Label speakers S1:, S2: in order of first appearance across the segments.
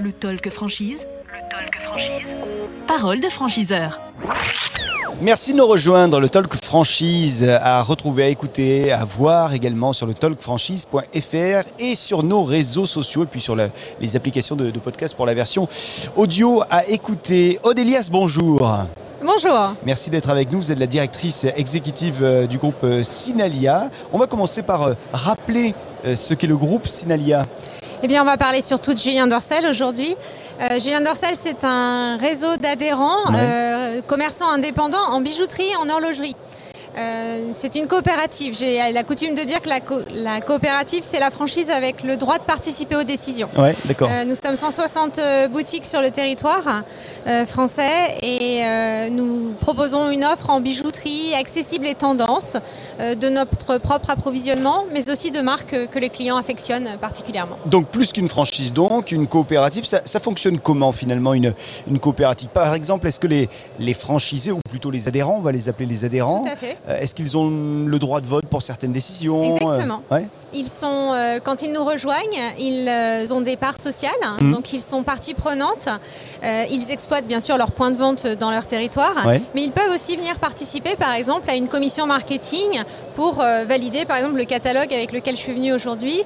S1: Le talk franchise. Le talk franchise. Parole de franchiseur.
S2: Merci de nous rejoindre. Le Talk Franchise à retrouver, à écouter, à voir également sur le talkfranchise.fr et sur nos réseaux sociaux et puis sur la- les applications de, de podcast pour la version audio à écouter. Odélias, bonjour.
S3: Bonjour.
S2: Merci d'être avec nous. Vous êtes la directrice exécutive euh, du groupe euh, Sinalia. On va commencer par euh, rappeler ce qu'est le groupe Sinalia.
S3: Eh bien, on va parler surtout de Julien Dorcel aujourd'hui. Euh, Julien Dorcel, c'est un réseau d'adhérents,
S2: Ouais.
S3: euh, commerçants indépendants en bijouterie et en horlogerie. Euh, c'est une coopérative. J'ai la coutume de dire que la, co- la coopérative, c'est la franchise avec le droit de participer aux décisions.
S2: Ouais, d'accord.
S3: Euh, nous sommes 160 euh, boutiques sur le territoire euh, français et nous proposons une offre en bijouterie accessible et tendance de notre propre approvisionnement, mais aussi de marques que les clients affectionnent particulièrement.
S2: Donc plus qu'une franchise, donc une coopérative, ça, ça fonctionne comment finalement une, une coopérative? Par exemple, est-ce que les, les franchisés, ou plutôt les adhérents, on va les appeler les adhérents,
S3: Tout à fait.
S2: Euh, est-ce qu'ils ont le droit de vote pour certaines décisions
S3: Exactement.
S2: Euh, ouais
S3: Ils sont, euh, quand ils nous rejoignent, ils euh, ont des parts sociales,
S2: Mhm.
S3: donc ils sont partie prenante. Euh, ils exploitent bien sûr leurs points de vente dans leur territoire,
S2: Ouais.
S3: mais ils peuvent aussi venir participer, par exemple, à une commission marketing pour valider, par exemple, le catalogue avec lequel je suis venue aujourd'hui,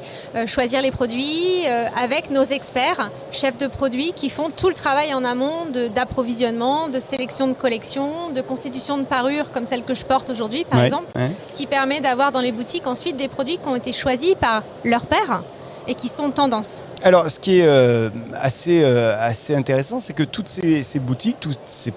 S3: choisir les produits avec nos experts, chefs de produits, qui font tout le travail en amont de- d'approvisionnement, de, sélection de collection, de constitution de parures comme celle que je porte aujourd'hui, par
S2: Ouais,
S3: exemple
S2: ouais.
S3: ce qui permet d'avoir dans les boutiques ensuite des produits qui ont été choisis par leur père et qui sont tendance.
S2: Alors, ce qui est euh, assez, euh, assez intéressant, c'est que toutes ces, ces boutiques, tous ces,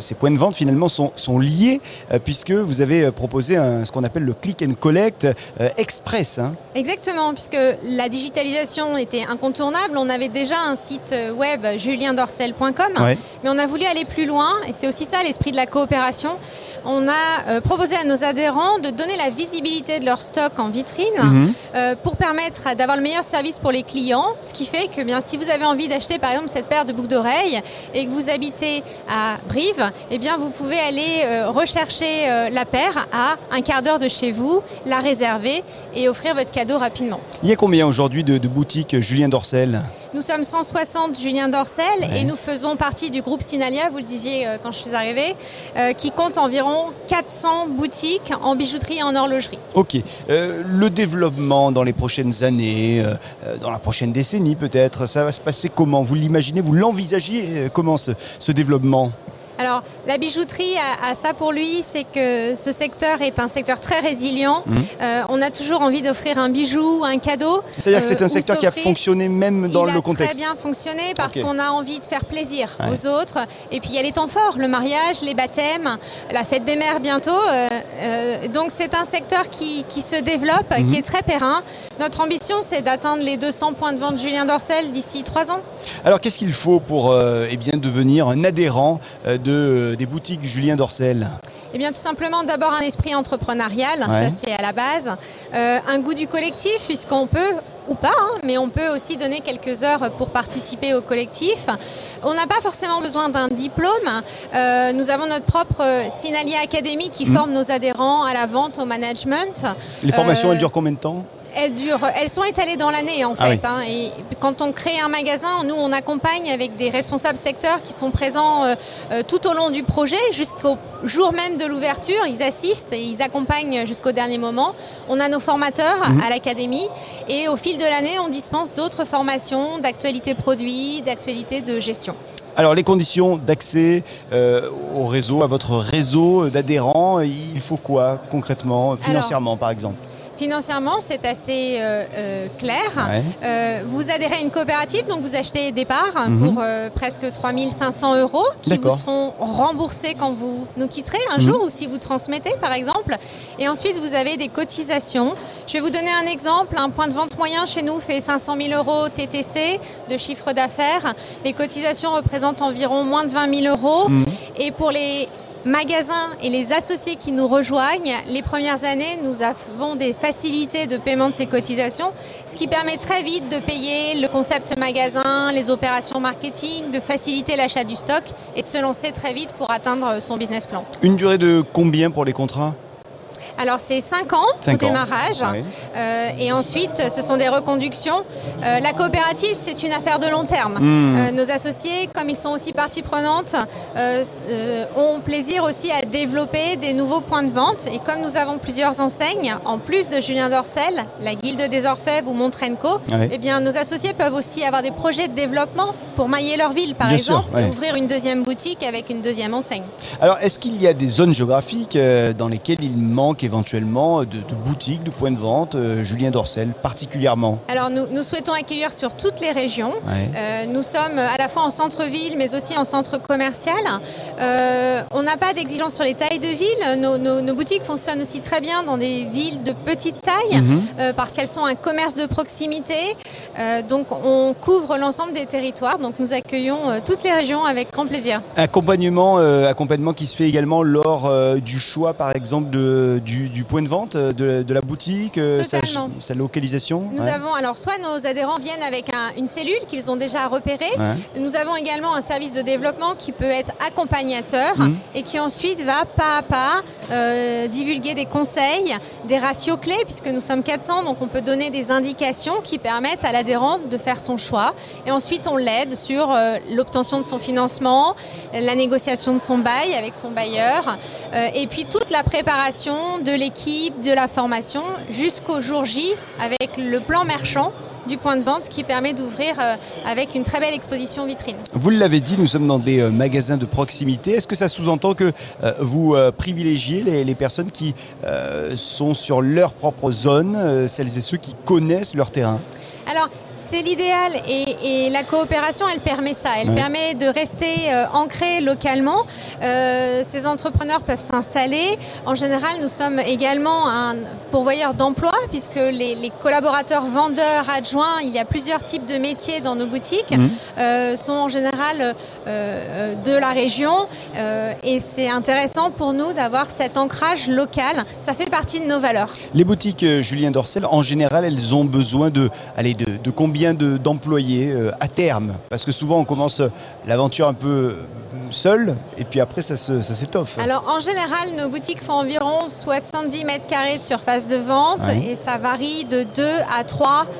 S2: ces points de vente finalement sont, sont liés, euh, puisque vous avez proposé un- ce qu'on appelle le click and collect express. hein.
S3: Exactement, puisque la digitalisation était incontournable. On avait déjà un site web juliendorcel.com,
S2: Ouais.
S3: mais on a voulu aller plus loin et c'est aussi ça l'esprit de la coopération. On a proposé à nos adhérents de donner la visibilité de leur stock en vitrine
S2: Mhm.
S3: euh, pour permettre d'avoir le meilleur service pour les clients, ce qui fait que si vous avez envie d'acheter par exemple cette paire de boucles d'oreilles et que vous habitez à Brive, eh bien, vous pouvez aller euh, rechercher euh, la paire à un quart d'heure de chez vous, la réserver et offrir votre cadeau rapidement.
S2: Il y a combien aujourd'hui de, de boutiques Julien Dorcel?
S3: Nous sommes 160 Julien Dorcel
S2: Ouais.
S3: et nous faisons partie du groupe Sinalia, vous le disiez euh, quand je suis arrivée, euh, qui compte environ 400 boutiques en bijouterie et en horlogerie.
S2: Ok. Euh, le développement dans les prochaines années, dans la prochaine décennie peut-être, ça va se passer comment? Vous l'imaginez, vous l'envisagez comment ce, ce développement?
S3: Alors, la bijouterie a, a ça pour lui, c'est que ce secteur est un secteur très résilient.
S2: Mhm.
S3: Euh, on a toujours envie d'offrir un bijou, un cadeau.
S2: C'est-à-dire que c'est
S3: euh,
S2: un
S3: ou
S2: secteur qui a fonctionné même dans
S3: Il
S2: le
S3: a
S2: contexte.
S3: très bien fonctionné parce qu'on a envie de faire plaisir
S2: Ouais.
S3: aux autres. Et puis il y a les temps forts, le mariage, les baptêmes, la fête des mères bientôt. Euh, euh, donc c'est un secteur qui, qui se développe,
S2: Mhm.
S3: qui est très périn. Notre ambition, c'est d'atteindre les 200 points de vente Julien Dorcel d'ici trois ans.
S2: Alors qu'est-ce qu'il faut pour euh, eh bien, devenir un adhérent euh, de, euh, des boutiques Julien Dorcel
S3: Eh bien, tout simplement, d'abord un esprit entrepreneurial,
S2: Ouais.
S3: ça c'est à la base. Euh, un goût du collectif, puisqu'on peut, ou pas, hein, mais on peut aussi donner quelques heures pour participer au collectif. On n'a pas forcément besoin d'un diplôme. Euh, nous avons notre propre Sinalia Academy qui
S2: Mhm.
S3: forme nos adhérents à la vente, au management.
S2: Les formations,
S3: Euh,
S2: elles durent combien de temps?
S3: Elles, durent, elles sont étalées dans l'année en
S2: Ah
S3: fait.
S2: oui.
S3: hein, et quand on crée un magasin, nous on accompagne avec des responsables secteurs qui sont présents euh, euh, tout au long du projet jusqu'au jour même de l'ouverture. Ils assistent et ils accompagnent jusqu'au dernier moment. On a nos formateurs
S2: Mhm.
S3: à l'académie et au fil de l'année, on dispense d'autres formations d'actualité produit, d'actualité de gestion.
S2: Alors les conditions d'accès euh, au réseau, à votre réseau d'adhérents, il faut quoi concrètement, financièrement par exemple?
S3: Financièrement, c'est assez euh, euh, clair.
S2: Ouais.
S3: Euh, vous adhérez à une coopérative, donc vous achetez des parts
S2: Mhm.
S3: pour presque 3500 euros qui vous seront remboursés quand vous nous quitterez un
S2: Mhm.
S3: jour ou si vous transmettez par exemple. Et ensuite, vous avez des cotisations. Je vais vous donner un exemple. Un point de vente moyen chez nous fait 500 000 euros TTC de chiffre d'affaires. Les cotisations représentent environ moins de 20 000 euros.
S2: Mhm.
S3: Et pour les magasins et les associés qui nous rejoignent, les premières années, nous avons des facilités de paiement de ces cotisations, ce qui permet très vite de payer le concept magasin, les opérations marketing, de faciliter l'achat du stock et de se lancer très vite pour atteindre son business plan.
S2: Une durée de combien pour les contrats?
S3: Alors c'est 5 ans au démarrage. Euh, et ensuite, ce sont des reconductions. Euh, la coopérative, c'est une affaire de long terme. Hmm. Euh, nos associés, comme ils sont aussi partie prenante, ont plaisir aussi à développer des nouveaux points de vente. Et comme nous avons plusieurs enseignes, en plus de Julien Dorcel, la Guilde des Orfèvres ou Montrenco, eh bien, nos associés peuvent aussi avoir des projets de développement pour mailler leur ville, par exemple, et ouvrir une deuxième boutique avec une deuxième enseigne.
S2: Alors, est-ce qu'il y a des zones géographiques dans lesquelles il manque éventuellement de, boutiques, de points de vente, euh, Julien Dorcel particulièrement
S3: Alors nous, nous, souhaitons accueillir sur toutes les régions. Euh, nous sommes à la fois en centre-ville mais aussi en centre commercial. Euh, on n'a pas d'exigence sur les tailles de ville. Nos, boutiques fonctionnent aussi très bien dans des villes de petite taille mhm. parce qu'elles sont un commerce de proximité. donc on couvre l'ensemble des territoires. Donc nous accueillons toutes les régions avec grand plaisir.
S2: Accompagnement, accompagnement qui se fait également lors du choix par exemple de du, point de vente, euh, de, la boutique,
S3: euh,
S2: sa, localisation
S3: Nous avons, alors soit nos adhérents viennent avec une cellule qu'ils ont déjà repérée, nous avons également un service de développement qui peut être accompagnateur mmh. et qui ensuite va pas à pas euh, divulguer des conseils, des ratios clés, puisque nous sommes 400, donc on peut donner des indications qui permettent à l'adhérent de faire son choix. Et ensuite, on l'aide sur l'obtention de son financement, la négociation de son bail avec son bailleur, et puis toute la préparation de l'équipe, de la formation, jusqu'au jour J avec le plan marchand du point de vente qui permet d'ouvrir euh, avec une très belle exposition vitrine.
S2: Vous l'avez dit, nous sommes dans des euh, magasins de proximité. Est-ce que ça sous-entend que euh, vous privilégiez les, personnes qui sont sur leur propre zone, celles et ceux qui connaissent leur terrain?
S3: Alors, c'est l'idéal et, la coopération, elle permet ça. Elle permet de rester euh, ancré localement. Euh, ces entrepreneurs peuvent s'installer. En général, nous sommes également un pourvoyeur d'emploi puisque les, collaborateurs vendeurs, adjoints, il y a plusieurs types de métiers dans nos boutiques, mmh. euh, sont en général de la région et c'est intéressant pour nous d'avoir cet ancrage local. Ça fait partie de nos valeurs.
S2: Les boutiques Julien Dorcel, en général, elles ont besoin de, allez, de, de combien d'employés euh, à terme? Parce que souvent on commence l'aventure un peu seul et puis après ça s'étoffe.
S3: Alors en général nos boutiques font environ 70 mètres carrés de surface de vente et ça varie de 2 à 3 euh,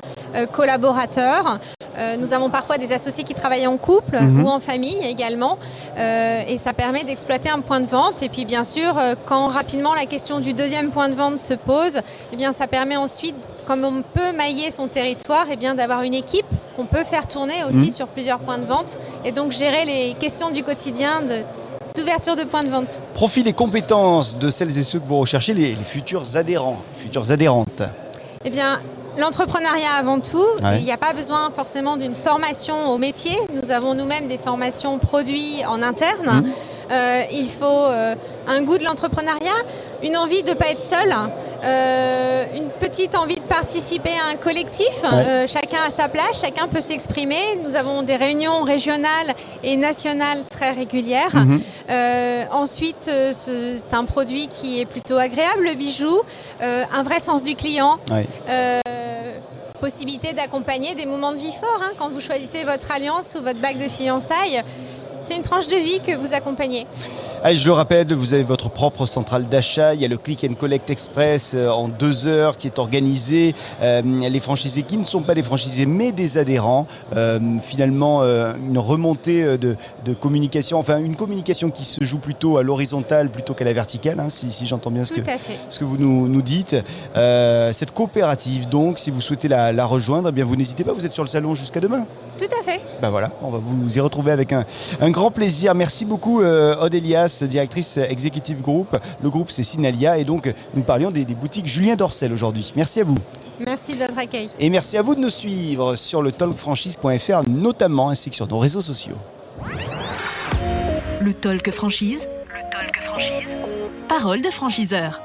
S3: collaborateurs. Euh, nous avons parfois des associés qui travaillent en couple mhm. ou en famille également. Euh, et ça permet d'exploiter un point de vente. Et puis bien sûr, euh, quand rapidement la question du deuxième point de vente se pose, eh bien, ça permet ensuite, comme on peut mailler son territoire, eh bien, d'avoir une équipe qu'on peut faire tourner aussi mhm. sur plusieurs points de vente. Et donc gérer les questions du quotidien d'ouverture de points de vente.
S2: Profil et compétences de celles et ceux que vous recherchez, les, les futurs adhérents, futures adhérentes.
S3: Eh bien, L'entrepreneuriat avant tout, il n'y a pas besoin forcément d'une formation au métier. Nous avons nous-mêmes des formations produits en interne. Mmh. Euh, il faut euh, un goût de l'entrepreneuriat, une envie de ne pas être seul, euh, une petite envie de participer à un collectif. chacun a sa place, chacun peut s'exprimer. Nous avons des réunions régionales et nationales très régulières. Mhm. ensuite, c'est un produit qui est plutôt agréable, le bijou, un vrai sens du client. Possibilité d'accompagner des moments de vie forts hein, quand vous choisissez votre alliance ou votre bac de fiançailles c'est une tranche de vie que vous accompagnez.
S2: Je le rappelle, vous avez votre propre centrale d'achat. Il y a le Click and Collect Express euh, en deux heures qui est organisé. Euh, les franchisés qui ne sont pas des franchisés mais des adhérents. Euh, finalement, une remontée de, communication, enfin une communication qui se joue plutôt à l'horizontale plutôt qu'à la verticale, hein, si, j'entends bien ce que, ce que, vous nous, nous dites. cette coopérative, donc, si vous souhaitez la, rejoindre, eh bien vous n'hésitez pas, vous êtes sur le salon jusqu'à demain.
S3: Tout à fait.
S2: Ben voilà, on va vous y retrouver avec un, un grand plaisir. Merci beaucoup, euh, Odélias, directrice exécutive groupe. Le groupe, c'est Sinalia. Et donc, nous parlions des, boutiques Julien Dorcel aujourd'hui. Merci à vous.
S3: Merci de votre accueil.
S2: Et merci à vous de nous suivre sur le talkfranchise.fr, notamment ainsi que sur nos réseaux sociaux.
S1: Le Talk Franchise. Le Talk Franchise. Parole de franchiseur.